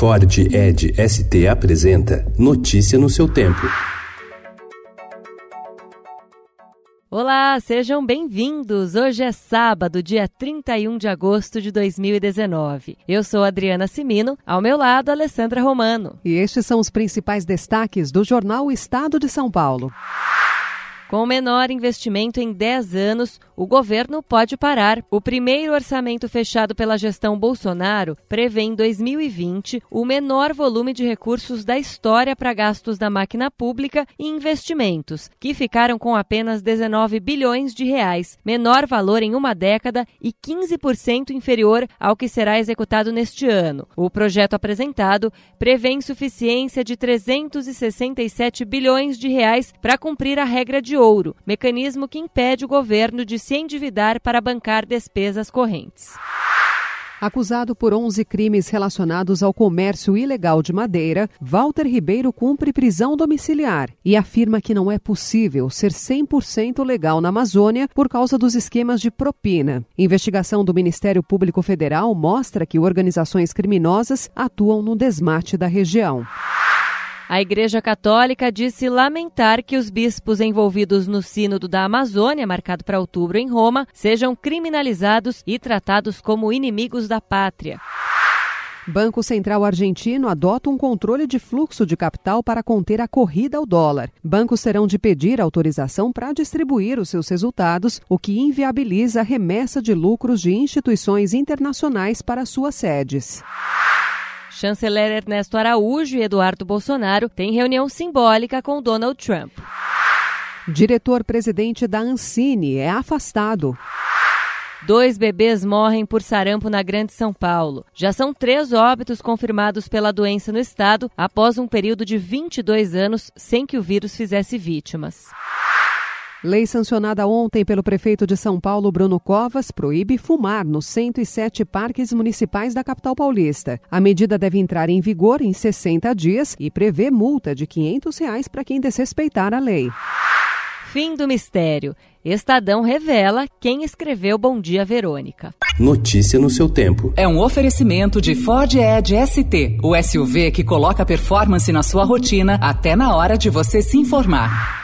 Ford Ed ST apresenta Notícia no seu tempo. Olá, sejam bem-vindos! Hoje é sábado, dia 31 de agosto de 2019. Eu sou Adriana Simino, ao meu lado, Alessandra Romano. E estes são os principais destaques do jornal Estado de São Paulo. Com o menor investimento em 10 anos, o governo pode parar. O primeiro orçamento fechado pela gestão Bolsonaro prevê em 2020 o menor volume de recursos da história para gastos da máquina pública e investimentos, que ficaram com apenas 19 bilhões de reais, menor valor em uma década e 15% inferior ao que será executado neste ano. O projeto apresentado prevê insuficiência de 367 bilhões de reais para cumprir a regra de ouro, mecanismo que impede o governo de se endividar para bancar despesas correntes. Acusado por 11 crimes relacionados ao comércio ilegal de madeira, Walter Ribeiro cumpre prisão domiciliar e afirma que não é possível ser 100% legal na Amazônia por causa dos esquemas de propina. Investigação do Ministério Público Federal mostra que organizações criminosas atuam no desmate da região. A Igreja Católica disse lamentar que os bispos envolvidos no Sínodo da Amazônia, marcado para outubro em Roma, sejam criminalizados e tratados como inimigos da pátria. Banco Central Argentino adota um controle de fluxo de capital para conter a corrida ao dólar. Bancos terão de pedir autorização para distribuir os seus resultados, o que inviabiliza a remessa de lucros de instituições internacionais para suas sedes. Chanceler Ernesto Araújo e Eduardo Bolsonaro têm reunião simbólica com Donald Trump. Diretor-presidente da Ancine é afastado. Dois bebês morrem por sarampo na Grande São Paulo. Já são três óbitos confirmados pela doença no estado após um período de 22 anos sem que o vírus fizesse vítimas. Lei sancionada ontem pelo prefeito de São Paulo, Bruno Covas, proíbe fumar nos 107 parques municipais da capital paulista. A medida deve entrar em vigor em 60 dias e prevê multa de 500 reais para quem desrespeitar a lei. Fim do mistério. Estadão revela quem escreveu Bom Dia Verônica. Notícia no seu tempo. É um oferecimento de Ford Edge ST, o SUV que coloca performance na sua rotina até na hora de você se informar.